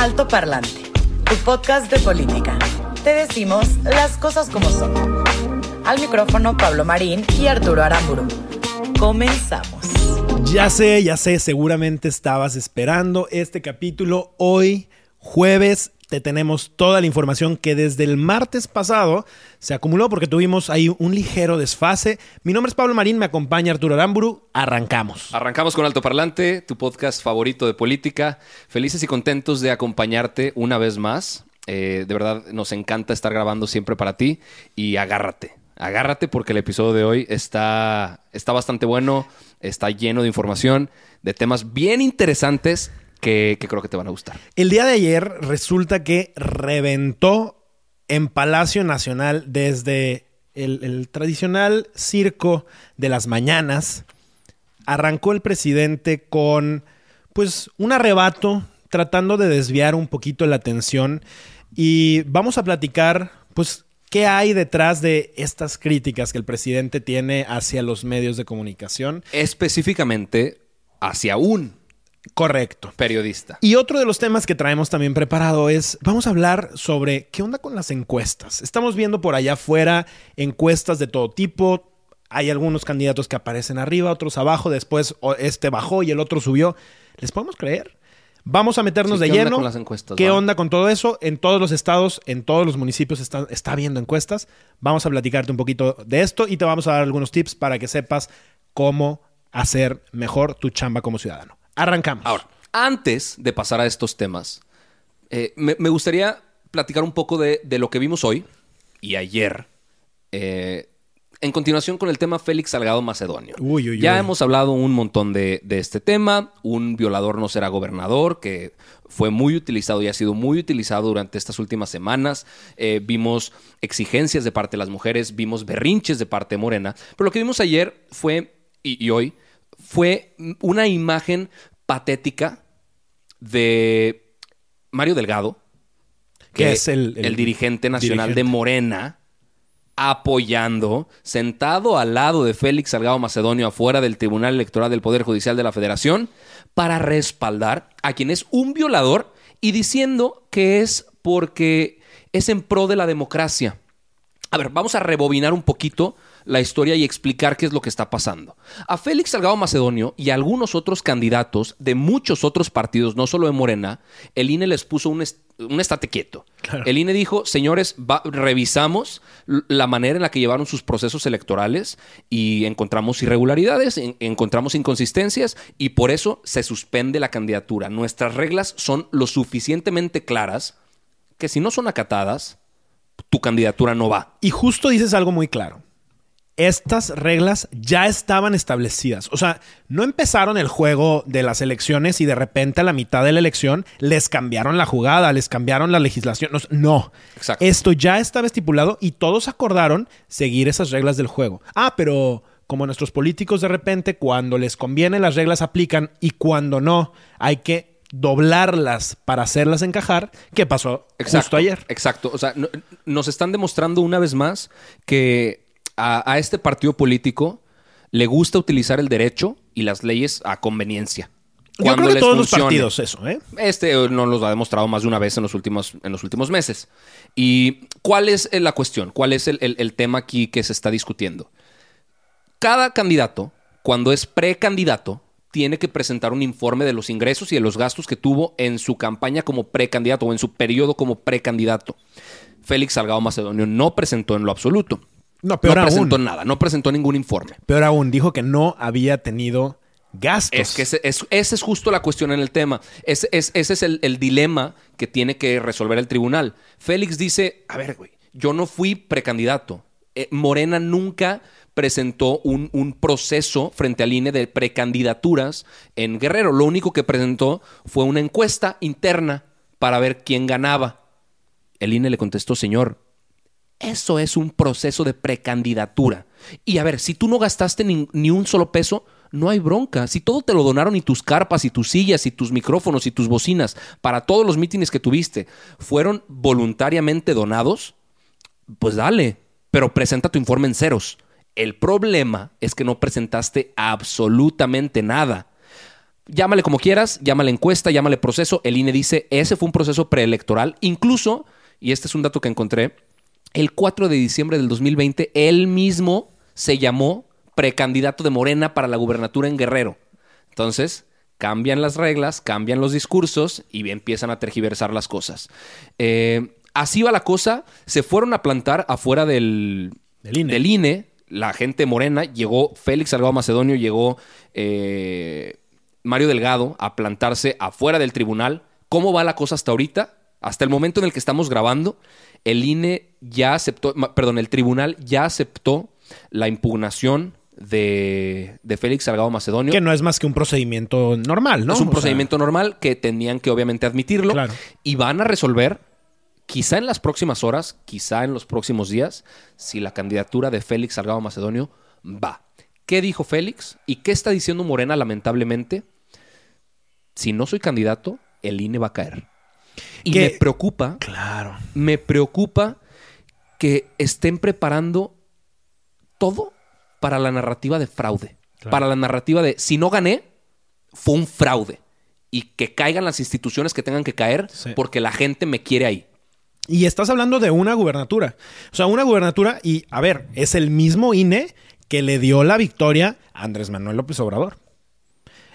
Alto Parlante, tu podcast de política. Te decimos las cosas como son. Al micrófono Pablo Marín y Arturo Aramburu. Comenzamos. Ya sé, ya sé, seguramente estabas esperando este capítulo hoy, jueves. Te tenemos toda la información que desde el martes pasado se acumuló porque tuvimos ahí un ligero desfase. Mi nombre es Pablo Marín, me acompaña Arturo Aramburu. Arrancamos. Arrancamos con Alto Parlante, tu podcast favorito de política. Felices y contentos de acompañarte una vez más. Eh, de verdad, nos encanta estar grabando siempre para ti y agárrate. Agárrate porque el episodio de hoy está, está bastante bueno, está lleno de información, de temas bien interesantes que, que creo que te van a gustar. El día de ayer resulta que reventó en Palacio Nacional desde el, el tradicional circo de las mañanas. Arrancó el presidente con pues un arrebato tratando de desviar un poquito la atención y vamos a platicar pues ¿Qué hay detrás de estas críticas que el presidente tiene hacia los medios de comunicación? Específicamente hacia un Correcto. periodista. Y otro de los temas que traemos también preparado es, vamos a hablar sobre qué onda con las encuestas. Estamos viendo por allá afuera encuestas de todo tipo. Hay algunos candidatos que aparecen arriba, otros abajo, después este bajó y el otro subió. ¿Les podemos creer? Vamos a meternos Sí, de ¿qué onda lleno. con las encuestas, ¿Qué va? onda con todo eso? En todos los estados, en todos los municipios está, está habiendo encuestas. Vamos a platicarte un poquito de esto y te vamos a dar algunos tips para que sepas cómo hacer mejor tu chamba como ciudadano. Arrancamos. Ahora, antes de pasar a estos temas, eh, me, me gustaría platicar un poco de, de lo que vimos hoy y ayer. eh, en continuación con el tema Félix Salgado Macedonio. Uy, uy, ya hemos hablado un montón de, de este tema. Un violador no será gobernador, que fue muy utilizado y ha sido muy utilizado durante estas últimas semanas. Eh, vimos exigencias de parte de las mujeres, vimos berrinches de parte de Morena. Pero lo que vimos ayer fue, y, y hoy, fue una imagen patética de Mario Delgado, Que es el- el dirigente nacional de. Morena, apoyando, sentado al lado de Félix Salgado Macedonio afuera del Tribunal Electoral del Poder Judicial de la Federación, para respaldar a quien es un violador y diciendo que es porque es en pro de la democracia. A ver, vamos a rebobinar un poquito la historia y explicar qué es lo que está pasando. A Félix Salgado Macedonio y a algunos otros candidatos de muchos otros partidos, no solo de Morena, el INE les puso un, est- un estate quieto. El INE dijo, señores, va- revisamos la manera en la que llevaron sus procesos electorales y encontramos irregularidades, en- encontramos inconsistencias y por eso se suspende la candidatura. Nuestras reglas son lo suficientemente claras que si no son acatadas, tu candidatura no va. Y justo dices algo muy claro. Estas reglas ya estaban establecidas. O sea, no empezaron el juego de las elecciones y de repente a la mitad de la elección les cambiaron la jugada, les cambiaron la legislación. No. Exacto. Esto ya estaba estipulado y todos acordaron seguir esas reglas del juego. Ah, pero como nuestros políticos de repente, cuando les conviene las reglas aplican y cuando no, hay que doblarlas para hacerlas encajar. ¿Qué pasó justo ayer? Exacto. O sea, no- nos están demostrando una vez más que a, a este partido político le gusta utilizar el derecho y las leyes a conveniencia. Yo Cuando creo que todos los partidos eso, ¿eh? Este eh, nos los ha demostrado más de una vez en los últimos, en los últimos meses. ¿Y cuál es eh, la cuestión? ¿Cuál es el, el- el tema aquí que se está discutiendo? Cada candidato, cuando es precandidato, tiene que presentar un informe de los ingresos y de los gastos que tuvo en su campaña como precandidato o en su periodo como precandidato. Félix Salgado Macedonio no presentó en lo absoluto. No, peor no presentó nada, no presentó ningún informe. Peor aún, dijo que no había tenido gastos. Es que ese es, esa es justo la cuestión en el tema. Ese es, ese es el, el dilema que tiene que resolver el tribunal. Félix dice, a ver, güey, yo no fui precandidato. eh, Morena nunca presentó un, un proceso frente al INE de precandidaturas en Guerrero. Lo único que presentó fue una encuesta interna para ver quién ganaba. El INE le contestó, señor, eso es un proceso de precandidatura. Y a ver, si tú no gastaste ni, ni un solo peso, no hay bronca. Si todo te lo donaron y tus carpas y tus sillas y tus micrófonos y tus bocinas para todos los mítines que tuviste fueron voluntariamente donados, pues dale, pero presenta tu informe en ceros. El problema es que no presentaste absolutamente nada. Llámale como quieras, llámale encuesta, llámale proceso. El INE dice, ese fue un proceso preelectoral. Incluso, y este es un dato que encontré, el 4 de diciembre del 2020, él mismo se llamó precandidato de Morena para la gubernatura en Guerrero. Entonces, cambian las reglas, cambian los discursos y empiezan a tergiversar las cosas. Eh, así va la cosa. Se fueron a plantar afuera del, Del INE. del INE. La gente morena, llegó Félix Salgado Macedonio, llegó eh, Mario Delgado a plantarse afuera del tribunal. ¿Cómo va la cosa hasta ahorita? Hasta el momento en el que estamos grabando, el INE ya aceptó, perdón, el tribunal ya aceptó la impugnación de, de Félix Salgado Macedonio. Que no es más que un procedimiento normal, ¿no? Es un O sea, procedimiento normal que tenían que obviamente admitirlo Claro. y van a resolver, quizá en las próximas horas, quizá en los próximos días, si la candidatura de Félix Salgado Macedonio va. ¿Qué dijo Félix y qué está diciendo Morena lamentablemente? Si no soy candidato, el INE va a caer. Y me preocupa, Claro. me preocupa que estén preparando todo para la narrativa de fraude. Claro. Para la narrativa de si no gané, fue un fraude. Y que caigan las instituciones que tengan que caer Sí. porque la gente me quiere ahí. Y estás hablando de una gubernatura. O sea, una gubernatura y, a ver, es el mismo INE que le dio la victoria a Andrés Manuel López Obrador.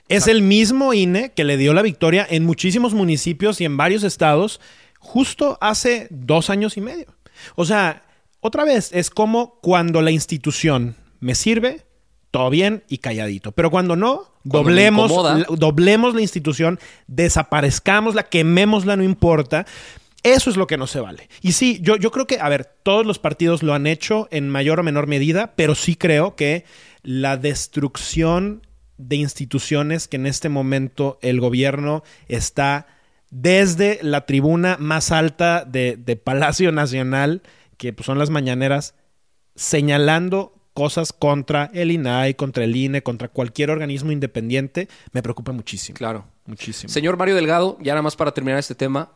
Es el mismo INE que le dio la victoria en muchísimos municipios y en varios estados justo hace dos años y medio. O sea, otra vez, es como cuando la institución me sirve, todo bien y calladito. Pero cuando no, Cuando doblemos, doblemos la institución, desaparezcámosla, quemémosla, no importa. Eso es lo que no se vale. Y sí, yo, yo creo que, a ver, todos los partidos lo han hecho en mayor o menor medida, pero sí creo que la destrucción de instituciones que en este momento el gobierno está desde la tribuna más alta de, de Palacio Nacional, que pues, son las mañaneras, señalando cosas contra el INAI, contra el INE, contra cualquier organismo independiente, me preocupa muchísimo. Claro. Muchísimo. Señor Mario Delgado, ya nada más para terminar este tema,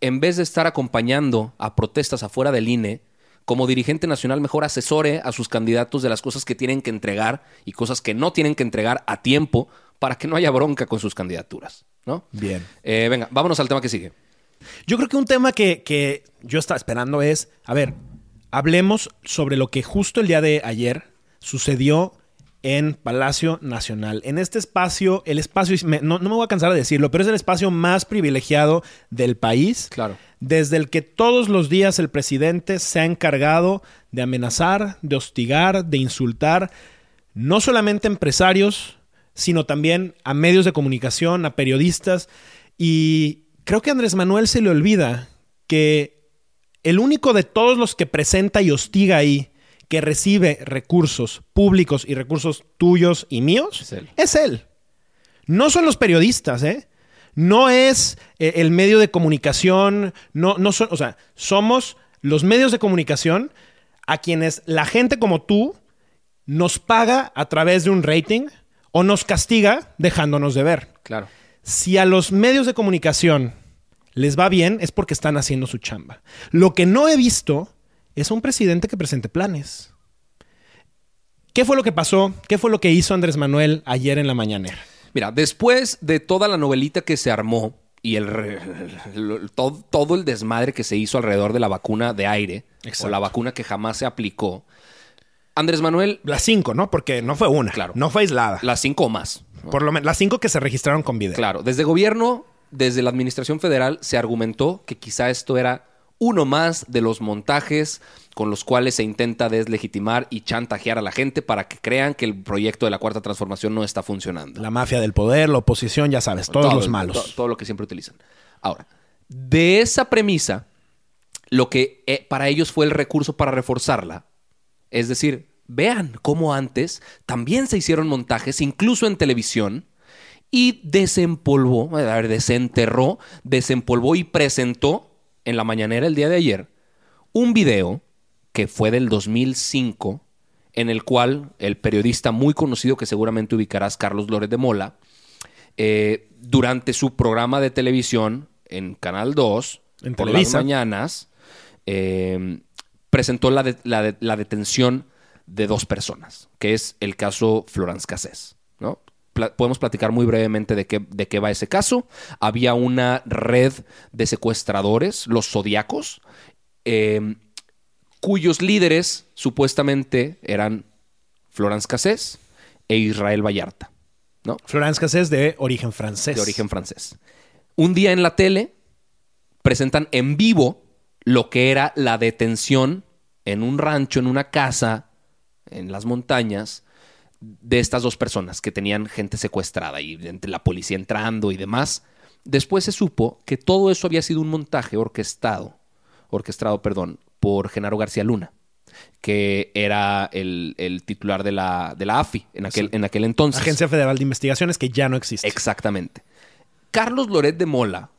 en vez de estar acompañando a protestas afuera del INE, como dirigente nacional mejor asesore a sus candidatos de las cosas que tienen que entregar y cosas que no tienen que entregar a tiempo para que no haya bronca con sus candidaturas, ¿no? Bien. Eh, venga, vámonos al tema que sigue. Yo creo que un tema que, que yo estaba esperando es, a ver, hablemos sobre lo que justo el día de ayer sucedió en Palacio Nacional. En este espacio, el espacio, no, no me voy a cansar de decirlo, pero es el espacio más privilegiado del país. Claro. Desde el que todos los días el presidente se ha encargado de amenazar, de hostigar, de insultar, no solamente empresarios, sino también a medios de comunicación, a periodistas. Y creo que a Andrés Manuel se le olvida que el único de todos los que presenta y hostiga ahí, que recibe recursos públicos y recursos tuyos y míos, Es él. es él. No son los periodistas, ¿eh? No es eh, el medio de comunicación, no, no son, o sea, somos los medios de comunicación a quienes la gente como tú nos paga a través de un rating o nos castiga dejándonos de ver. Claro. Si a los medios de comunicación les va bien es porque están haciendo su chamba. Lo que no he visto es un presidente que presente planes. ¿Qué fue lo que pasó? ¿Qué fue lo que hizo Andrés Manuel ayer en la mañanera? Mira, después de toda la novelita que se armó y el, todo, todo el desmadre que se hizo alrededor de la vacuna de aire, Exacto. o la vacuna que jamás se aplicó, Andrés Manuel, Las cinco, ¿no? Porque no fue una. Claro. No fue aislada. las cinco o más. Por lo menos las cinco que se registraron con video. Claro, desde gobierno, desde la administración federal, se argumentó que quizá esto era uno más de los montajes con los cuales se intenta deslegitimar y chantajear a la gente para que crean que el proyecto de la cuarta transformación no está funcionando. La mafia del poder, la oposición, ya sabes, todos Todo, los malos. to- todo lo que siempre utilizan. Ahora, de esa premisa, lo que eh, para ellos fue el recurso para reforzarla Es decir, vean cómo antes también se hicieron montajes, incluso en televisión, y desempolvó, a ver, desenterró, desempolvó y presentó en la mañanera el día de ayer un video que fue del 2005, en el cual el periodista muy conocido que seguramente ubicarás, Carlos Lórez de Mola, eh, durante su programa de televisión en Canal 2, En por Televisa. las mañanas, eh, presentó la, de- la de- la detención de dos personas, que es el caso Florence Cassés, ¿no? Pla- podemos platicar muy brevemente de qué, de qué va ese caso. Había una red de secuestradores, los zodiacos, eh, cuyos líderes supuestamente eran Florence Cassés e Israel Vallarta, ¿no? Florence Cassés de origen francés. de origen francés. Un día en la tele presentan en vivo lo que era la detención en un rancho, en una casa, en las montañas, de estas dos personas que tenían gente secuestrada y entre la policía entrando y demás. Después se supo que todo eso había sido un montaje orquestado, orquestado, perdón, por Genaro García Luna, que era el, el titular de la, de la AFI en aquel, en aquel entonces. Agencia Federal de Investigaciones que ya no existe. Exactamente. Carlos Loret de Mola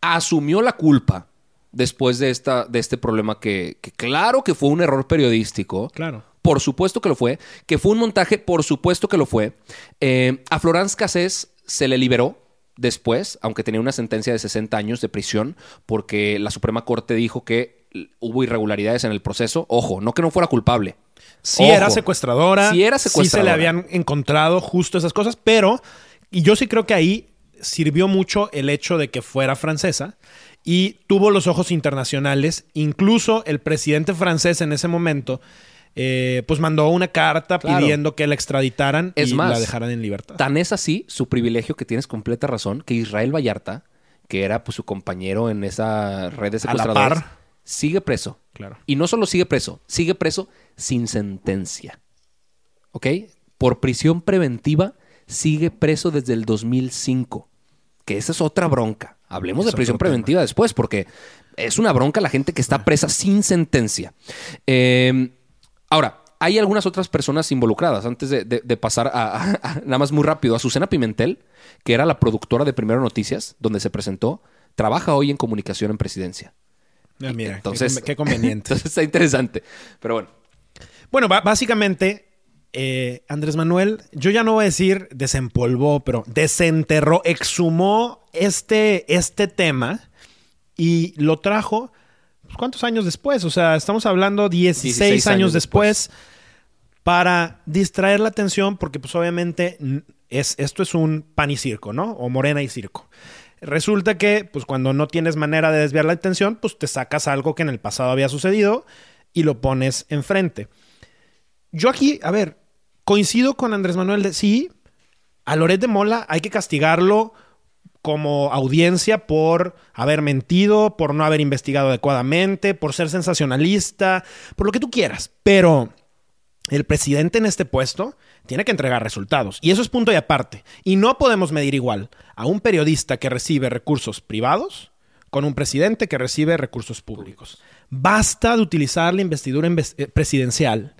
asumió la culpa después de, esta, de este problema que, que claro que fue un error periodístico. Claro. Por supuesto que lo fue. Que fue un montaje, por supuesto que lo fue. Eh, a Florence Cassés se le liberó después, aunque tenía una sentencia de 60 años de prisión, porque la Suprema Corte dijo que hubo irregularidades en el proceso. Ojo, no que no fuera culpable. Sí Ojo. era secuestradora. Sí era Sí se secuestradora. le habían encontrado justo esas cosas, pero... Y yo sí creo que ahí sirvió mucho el hecho de que fuera francesa y tuvo los ojos internacionales. Incluso el presidente francés en ese momento... eh, pues mandó una carta Claro. pidiendo que la extraditaran Es y más, la dejaran en libertad. Tan es así su privilegio que tienes completa razón que Israel Vallarta, que era pues, su compañero en esa red de A la secuestradores, par. sigue preso. Claro. Y no solo sigue preso, sigue preso sin sentencia. ¿Ok? Por prisión preventiva sigue preso desde el 2005. Que esa es otra bronca. Hablemos Es de prisión preventiva después, porque es una bronca la gente que está presa sin sentencia. Eh, ahora, hay algunas otras personas involucradas. Antes de, de- de pasar a, a- a- nada más muy rápido, Azucena Pimentel, que era la productora de Primero Noticias, donde se presentó, trabaja hoy en comunicación en presidencia. Ah, mira, qué Entonces, qué conveniente. Entonces está interesante. Pero bueno, Bueno, básicamente, eh, Andrés Manuel, yo ya no voy a decir desempolvó, pero desenterró, exhumó este, este tema y lo trajo. Pues, ¿Cuántos años después? O sea, estamos hablando 16, 16 años, años después, para distraer la atención, porque pues obviamente es, esto es un pan y circo, ¿no? O morena y circo. Resulta que, pues cuando no tienes manera de desviar la atención, pues te sacas algo que en el pasado había sucedido y lo pones enfrente. Yo aquí, a ver, coincido con Andrés Manuel de sí, a Loret de Mola hay que castigarlo como audiencia por haber mentido, por no haber investigado adecuadamente, por ser sensacionalista, por lo que tú quieras. Pero el presidente en este puesto tiene que entregar resultados. Y eso es punto y aparte. Y no podemos medir igual a un periodista que recibe recursos privados con un presidente que recibe recursos públicos. Basta de utilizar la investidura inves- eh, presidencial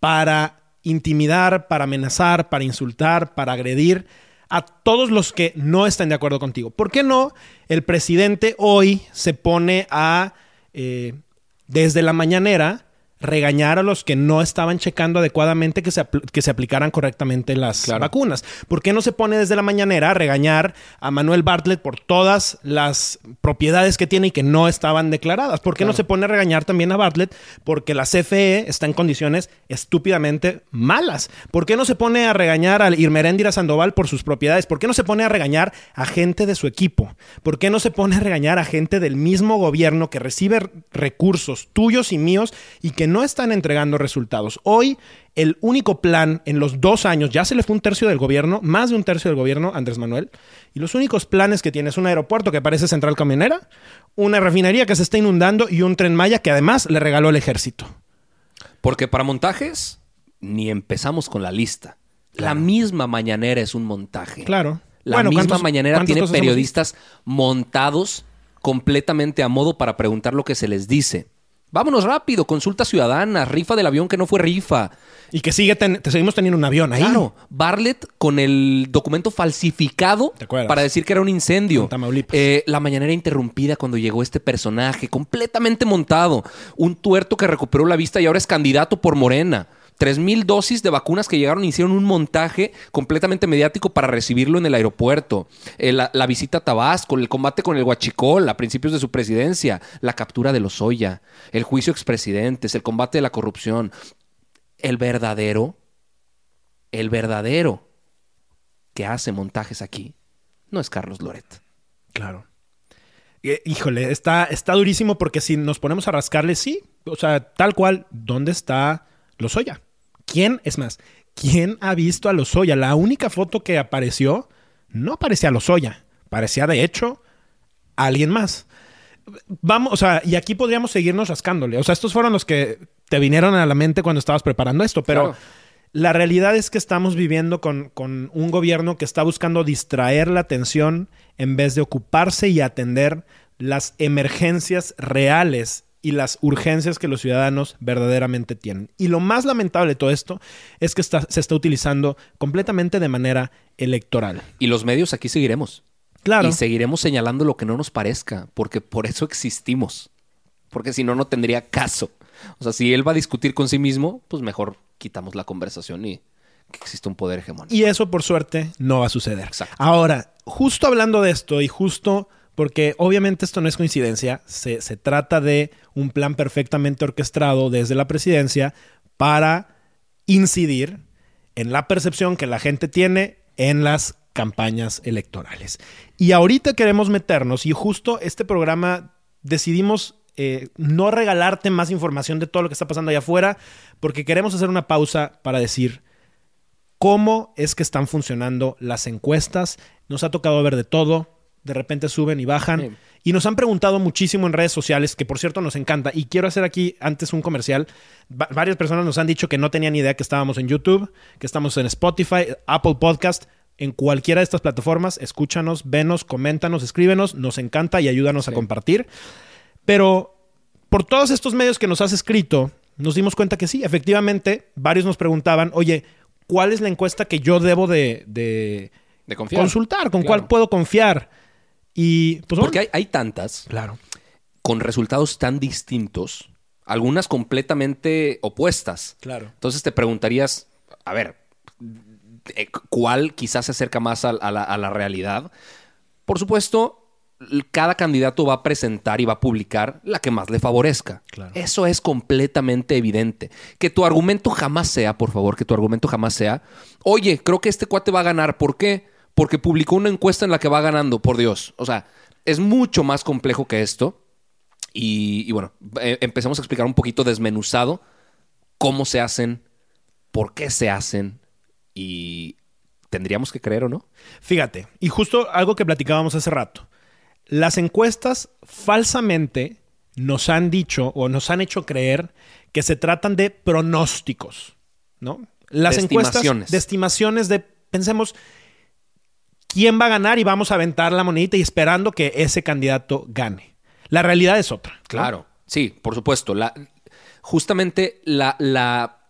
para intimidar, para amenazar, para insultar, para agredir a todos los que no están de acuerdo contigo. ¿Por qué no el presidente hoy se pone a, eh, desde la mañanera, regañar a los que no estaban checando adecuadamente que se, que se aplicaran correctamente las Claro. vacunas? ¿Por qué no se pone desde la mañanera a regañar a Manuel Bartlett por todas las propiedades que tiene y que no estaban declaradas? ¿Por qué no se pone a regañar también a Bartlett porque la CFE está en condiciones estúpidamente malas? ¿Por qué no se pone a regañar a Irmeréndira Sandoval por sus propiedades? ¿Por qué no se pone a regañar a gente de su equipo? ¿Por qué no se pone a regañar a gente del mismo gobierno que recibe recursos tuyos y míos y que no están entregando resultados? Hoy el único plan en los dos años, ya se le fue un tercio del gobierno, más de un tercio del gobierno, Andrés Manuel, y los únicos planes que tiene es un aeropuerto que parece central camionera, una refinería que se está inundando y un tren Maya que además le regaló el ejército. porque para montajes ni empezamos con la lista. La misma mañanera es un montaje. Claro. La Bueno, misma ¿cuántos- mañanera tiene hemos periodistas montados completamente a modo para preguntar lo que se les dice. Vámonos rápido, consulta ciudadana, rifa del avión que no fue rifa. Y que sigue ten- te seguimos teniendo un avión ahí. Claro, Bartlett con el documento falsificado para decir que era un incendio. Eh, la mañanera interrumpida cuando llegó este personaje, completamente montado. Un tuerto que recuperó la vista y ahora es candidato por Morena. Tres mil dosis de vacunas que llegaron y hicieron un montaje completamente mediático para recibirlo en el aeropuerto. La, visita a Tabasco, el combate con el Huachicol a principios de su presidencia, la captura de Lozoya, el juicio expresidentes, el combate de la corrupción. El verdadero, el verdadero que hace montajes aquí no es Carlos Loret. Claro. Eh, Híjole, está, está durísimo porque si nos ponemos a rascarle, sí. O sea, tal cual, ¿dónde está Lozoya? ¿Quién? Es más, ¿quién ha visto a Lozoya? La única foto que apareció no parecía a Lozoya. Parecía, de hecho, a alguien más. Vamos, o sea, y aquí podríamos seguirnos rascándole. O sea, estos fueron los que te vinieron a la mente cuando estabas preparando esto, pero Claro. la realidad es que estamos viviendo con, con un gobierno que está buscando distraer la atención en vez de ocuparse y atender las emergencias reales y las urgencias que los ciudadanos verdaderamente tienen. Y lo más lamentable de todo esto es que está- se está utilizando completamente de manera electoral. Y los medios aquí seguiremos. Claro. Y seguiremos señalando lo que no nos parezca, porque por eso existimos. Porque si no, no tendría caso. O sea, si él va a discutir con sí mismo, pues mejor quitamos la conversación y que existe un poder hegemónico. Y eso, por suerte, no va a suceder. Exacto. Ahora, justo hablando de esto y justo porque obviamente esto no es coincidencia, se, se trata de un plan perfectamente orquestado desde la presidencia para incidir en la percepción que la gente tiene en las campañas electorales. Y ahorita queremos meternos y justo este programa decidimos eh, no regalarte más información de todo lo que está pasando allá afuera porque queremos hacer una pausa para decir cómo es que están funcionando las encuestas. Nos ha tocado ver de todo. De repente suben y bajan. Sí. Y nos han preguntado muchísimo en redes sociales, que por cierto nos encanta. Y quiero hacer aquí antes un comercial. Va- varias personas nos han dicho que no tenían idea que estábamos en YouTube, que estamos en Spotify, Apple Podcast. En cualquiera de estas plataformas, escúchanos, venos, coméntanos, escríbenos. Nos encanta y ayúdanos a compartir. Pero por todos estos medios que nos has escrito, nos dimos cuenta que sí, efectivamente, varios nos preguntaban, oye, ¿cuál es la encuesta que yo debo de, de De confiar. consultar? ¿Con Claro. cuál puedo confiar? Y pues bueno, Porque hay, hay tantas claro. con resultados tan distintos, algunas completamente opuestas. Claro. Entonces te preguntarías, a ver, eh, ¿cuál quizás se acerca más a, a la, a la realidad? Por supuesto, cada candidato va a presentar y va a publicar la que más le favorezca. Claro. Eso es completamente evidente. Que tu argumento jamás sea, por favor, que tu argumento jamás sea, oye, creo que este cuate va a ganar. ¿Por qué? Porque publicó una encuesta en la que va ganando, por Dios. O sea, es mucho más complejo que esto. Y, y bueno, eh, empecemos a explicar un poquito desmenuzado cómo se hacen, por qué se hacen y tendríamos que creer o no. Fíjate, y justo algo que platicábamos hace rato. Las encuestas falsamente nos han dicho o nos han hecho creer que se tratan de pronósticos, ¿no? Las De encuestas estimaciones. de estimaciones de pensemos quién va a ganar y vamos a aventar la monedita y esperando que ese candidato gane. La realidad es otra. Claro, sí, por supuesto. Justamente la, la,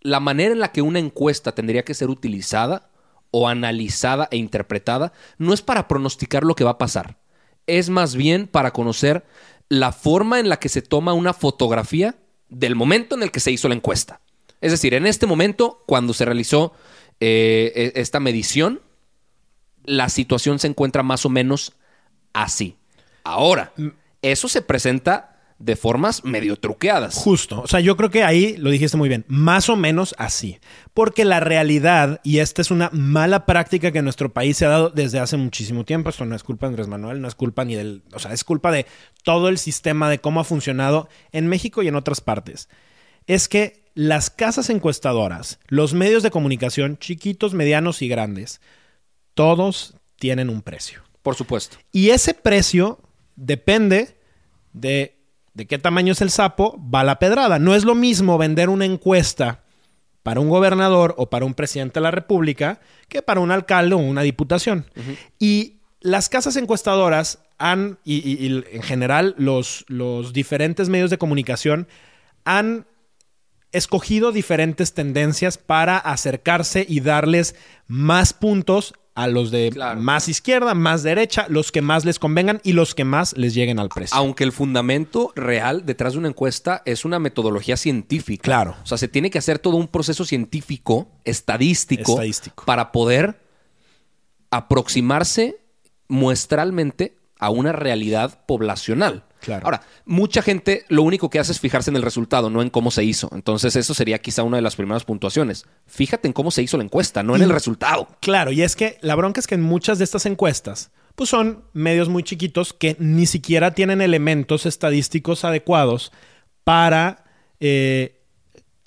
la manera en la que una encuesta tendría que ser utilizada o analizada e interpretada no es para pronosticar lo que va a pasar. Es más bien para conocer la forma en la que se toma una fotografía del momento en el que se hizo la encuesta. Es decir, en este momento, cuando se realizó eh, e- esta medición, la situación se encuentra más o menos así. Ahora, eso se presenta de formas medio truqueadas. Justo. O sea, yo creo que ahí lo dijiste muy bien. Más o menos así. Porque la realidad, y esta es una mala práctica que en nuestro país se ha dado desde hace muchísimo tiempo, esto no es culpa de Andrés Manuel, no es culpa ni del. O sea, es culpa de todo el sistema de cómo ha funcionado en México y en otras partes. Es que las casas encuestadoras, los medios de comunicación, chiquitos, medianos y grandes, todos tienen un precio. Por supuesto. Y ese precio depende de, de qué tamaño es el sapo, va la pedrada. No es lo mismo vender una encuesta para un gobernador o para un presidente de la República que para un alcalde o una diputación. Y las casas encuestadoras han, y, y- y en general, los, los diferentes medios de comunicación han escogido diferentes tendencias para acercarse y darles más puntos a los de Claro. más izquierda, más derecha, los que más les convengan y los que más les lleguen al precio. Aunque el fundamento real detrás de una encuesta es una metodología científica. Claro. O sea, se tiene que hacer todo un proceso científico, estadístico, Estadístico. para poder aproximarse muestralmente a una realidad poblacional. Claro. Ahora, mucha gente lo único que hace es fijarse en el resultado, no en cómo se hizo. Entonces, eso sería quizá una de las primeras puntuaciones. Fíjate en cómo se hizo la encuesta, no en Y- el resultado. Claro, y es que la bronca es que en muchas de estas encuestas, pues son medios muy chiquitos que ni siquiera tienen elementos estadísticos adecuados para eh,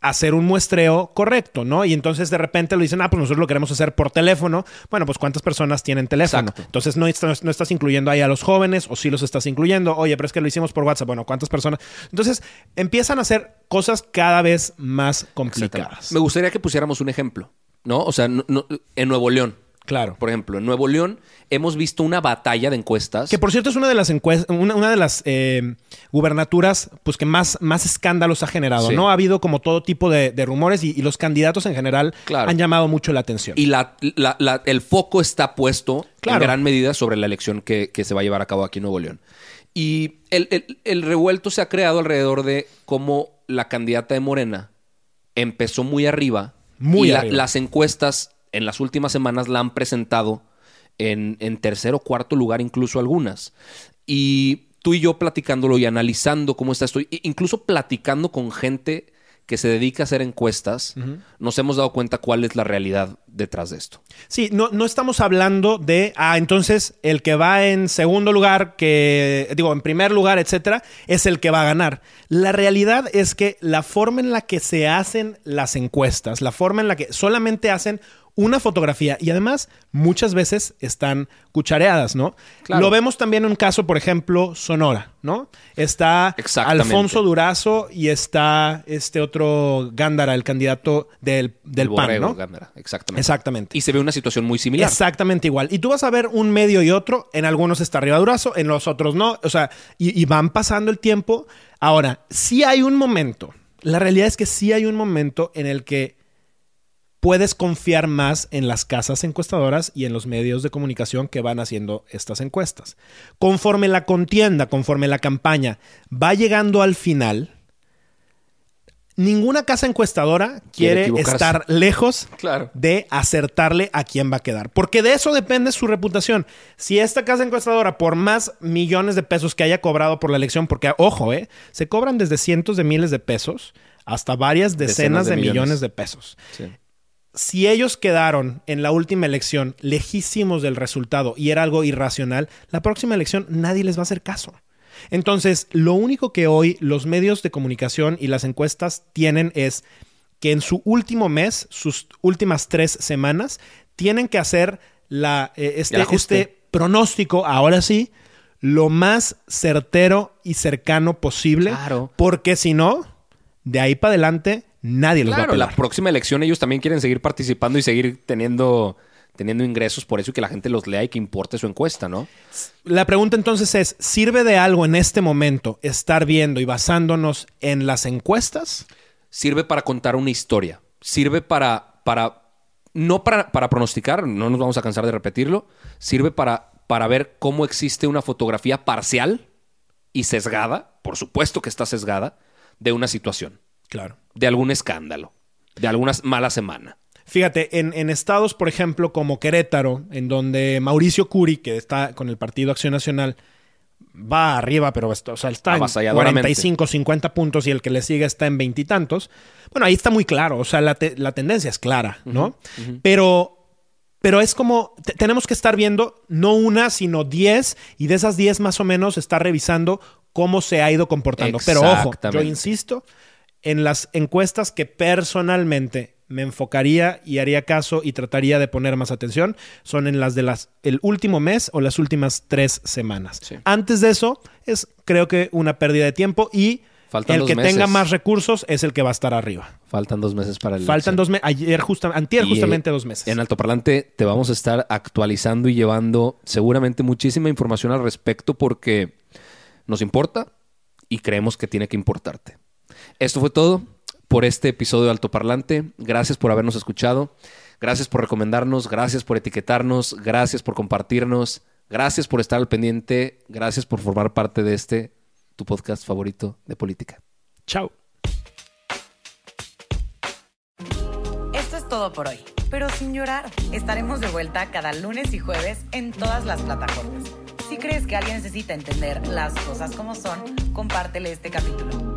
hacer un muestreo correcto, ¿no? Y entonces de repente lo dicen, ah, pues nosotros lo queremos hacer por teléfono. Bueno, pues ¿cuántas personas tienen teléfono? Exacto. Entonces no, estás- no estás incluyendo ahí a los jóvenes o sí los estás incluyendo. Oye, pero es que lo hicimos por WhatsApp. Bueno, ¿cuántas personas? Entonces empiezan a hacer cosas cada vez más complicadas. Me gustaría que pusiéramos un ejemplo, ¿no? O sea, no- no- en Nuevo León, Claro. por ejemplo, en Nuevo León hemos visto una batalla de encuestas. Que por cierto es una de las encuestas, una, una de las eh, gubernaturas pues que más, más escándalos ha generado, Sí. ¿no? Ha habido como todo tipo de, de rumores y, y los candidatos en general Claro. han llamado mucho la atención. Y la, la- la- el foco está puesto Claro. en gran medida sobre la elección que, que se va a llevar a cabo aquí en Nuevo León. Y el, el- el revuelto se ha creado alrededor de cómo la candidata de Morena empezó muy arriba. Muy y arriba. las encuestas en las últimas semanas la han presentado en, en tercer o cuarto lugar, incluso algunas. Y tú y yo platicándolo y analizando cómo está esto, incluso platicando con gente que se dedica a hacer encuestas, nos hemos dado cuenta cuál es la realidad detrás de esto. Sí, no, no estamos hablando de, ah, entonces el que va en segundo lugar, que digo, en primer lugar, etcétera, es el que va a ganar. La realidad es que la forma en la que se hacen las encuestas, la forma en la que solamente hacen una fotografía y además muchas veces están cuchareadas, ¿no? Claro. Lo vemos también en un caso, por ejemplo, Sonora, ¿no? Está. Alfonso Durazo y está este otro Gándara, el candidato del, del El PAN, borrego, ¿no? Gándara, exactamente. Exactamente. Y se ve una situación muy similar. Exactamente igual. Y tú vas a ver un medio y otro. En algunos está arriba Durazo, en los otros no. O sea, y, y van pasando el tiempo. Ahora, sí hay un momento. La realidad es que sí hay un momento en el que puedes confiar más en las casas encuestadoras y en los medios de comunicación que van haciendo estas encuestas. Conforme la contienda, conforme la campaña va llegando al final, ninguna casa encuestadora Quiere estar lejos Claro. de acertarle a quién va a quedar. Porque de eso depende su reputación. Si esta casa encuestadora, por más millones de pesos que haya cobrado por la elección, porque ojo, eh, se cobran desde cientos de miles de pesos hasta varias decenas, Decenas de de, millones. millones. de pesos. Sí. Si ellos quedaron en la última elección lejísimos del resultado y era algo irracional, la próxima elección nadie les va a hacer caso. Entonces, lo único que hoy los medios de comunicación y las encuestas tienen es que en su último mes, sus últimas tres semanas, tienen que hacer la, eh, este, este pronóstico, ahora sí, lo más certero y cercano posible. Claro. Porque si no, de ahí para adelante, nadie los va a Claro, pelar. la próxima elección ellos también quieren seguir participando y seguir teniendo, teniendo ingresos por eso y que la gente los lea y que importe su encuesta, ¿no? La pregunta entonces es, ¿sirve de algo en este momento estar viendo y basándonos en las encuestas? Sirve para contar una historia. Sirve para, para no para, para pronosticar, no nos vamos a cansar de repetirlo. Sirve para, para ver cómo existe una fotografía parcial y sesgada, por supuesto que está sesgada, de una situación, Claro. De algún escándalo, de alguna mala semana. Fíjate, en, en estados, por ejemplo, como Querétaro, en donde Mauricio Curi, que está con el Partido Acción Nacional, va arriba, pero esto, o sea, está en Avasalladoramente. 45, 50 puntos y el que le sigue está en veintitantos. Bueno, ahí está muy claro, o sea, la, te- la tendencia es clara, ¿no? Pero, pero es como, te- tenemos que estar viendo no una, sino 10, y de esas 10 más o menos está revisando cómo se ha ido comportando. Pero ojo, yo insisto, en las encuestas que personalmente me enfocaría y haría caso y trataría de poner más atención son en las de las el último mes o las últimas tres semanas. Sí. Antes de eso es creo que una pérdida de tiempo y Faltan el que meses. tenga más recursos es el que va a estar arriba. Faltan dos meses para el Faltan dos meses. Ayer, justa- antier, Y, justamente dos meses. En Altoparlante te vamos a estar actualizando y llevando seguramente muchísima información al respecto porque nos importa y creemos que tiene que importarte. Esto fue todo por este episodio de Altoparlante. Gracias por habernos escuchado. Gracias por recomendarnos. Gracias por etiquetarnos. Gracias por compartirnos. Gracias por estar al pendiente. Gracias por formar parte de este, tu podcast favorito de política. Chao. Esto es todo por hoy, pero sin llorar. Estaremos de vuelta cada lunes y jueves en todas las plataformas. Si crees que alguien necesita entender las cosas como son, compártele este capítulo.